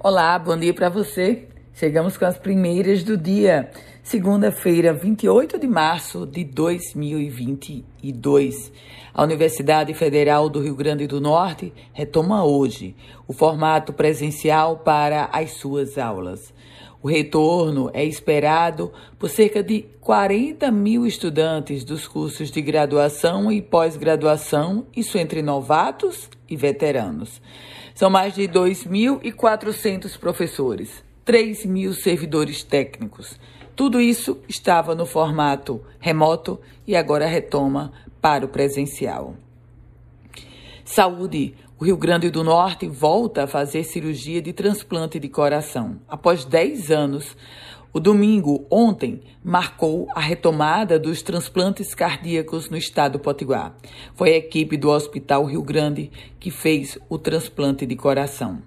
Olá, bom dia para você. Chegamos com as primeiras do dia, segunda-feira, 28 de março de 2022. A Universidade Federal do Rio Grande do Norte retoma hoje o formato presencial para as suas aulas. O retorno é esperado por cerca de 40 mil estudantes dos cursos de graduação e pós-graduação, isso entre novatos e veteranos. São mais de 2.400 professores, 3 mil servidores técnicos. Tudo isso estava no formato remoto e agora retoma para o presencial. Saúde. O Rio Grande do Norte volta a fazer cirurgia de transplante de coração. Após 10 anos, o domingo, ontem, marcou a retomada dos transplantes cardíacos no estado do Potiguar. Foi a equipe do Hospital Rio Grande que fez o transplante de coração.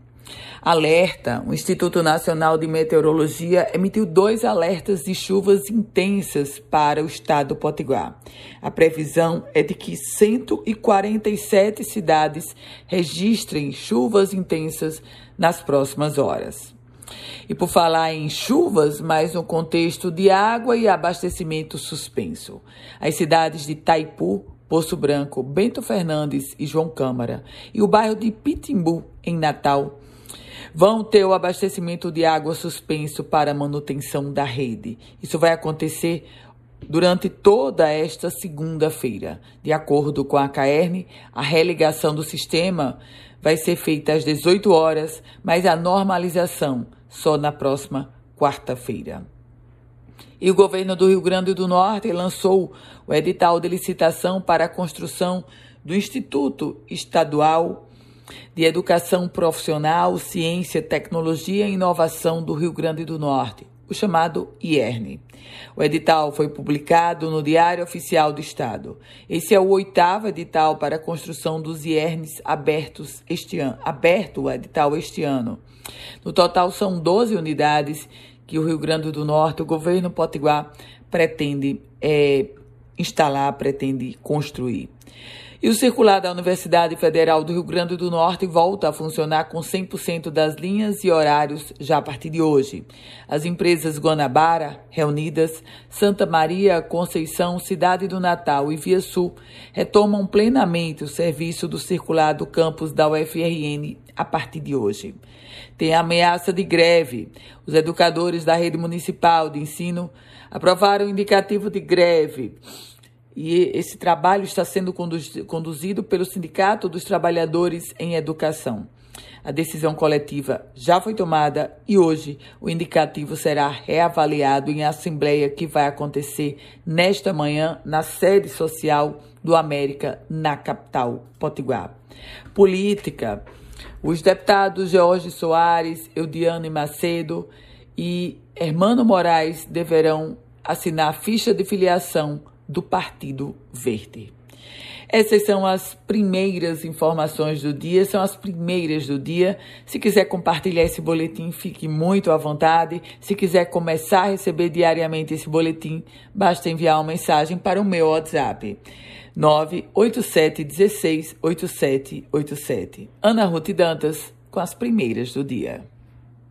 Alerta: o Instituto Nacional de Meteorologia emitiu dois alertas de chuvas intensas para o estado do Potiguar. A previsão é de que 147 cidades registrem chuvas intensas nas próximas horas. E por falar em chuvas, mas no contexto de água e abastecimento suspenso. As cidades de Taipu, Poço Branco, Bento Fernandes e João Câmara e o bairro de Pitimbu, em Natal, vão ter o abastecimento de água suspenso para manutenção da rede. Isso vai acontecer durante toda esta segunda-feira. De acordo com a CAERN, a religação do sistema vai ser feita às 18 horas, mas a normalização só na próxima quarta-feira. E o governo do Rio Grande do Norte lançou o edital de licitação para a construção do Instituto Estadual de Educação Profissional, Ciência, Tecnologia e Inovação do Rio Grande do Norte, o chamado IERN. O edital foi publicado no Diário Oficial do Estado. Esse é o oitavo edital para a construção dos IERNs abertos este ano, aberto o edital este ano. No total, são 12 unidades que o Rio Grande do Norte, o governo potiguar, pretende é, instalar, pretende construir. E o circular da Universidade Federal do Rio Grande do Norte volta a funcionar com 100% das linhas e horários já a partir de hoje. As empresas Guanabara, Reunidas, Santa Maria, Conceição, Cidade do Natal e Via Sul retomam plenamente o serviço do circular do campus da UFRN a partir de hoje. Tem ameaça de greve. Os educadores da rede municipal de ensino aprovaram o indicativo de greve e esse trabalho está sendo conduzido pelo Sindicato dos Trabalhadores em Educação. A decisão coletiva já foi tomada e hoje o indicativo será reavaliado em assembleia que vai acontecer nesta manhã na sede social do América, na capital Potiguar. Política. Os deputados Jorge Soares, Eudiane Macedo e Hermano Moraes deverão assinar ficha de filiação do Partido Verde. Essas são as primeiras informações do dia, são as primeiras do dia. Se quiser compartilhar esse boletim, fique muito à vontade. Se quiser começar a receber diariamente esse boletim, basta enviar uma mensagem para o meu WhatsApp. 987 16 8787. Ana Ruth Dantas, com as primeiras do dia.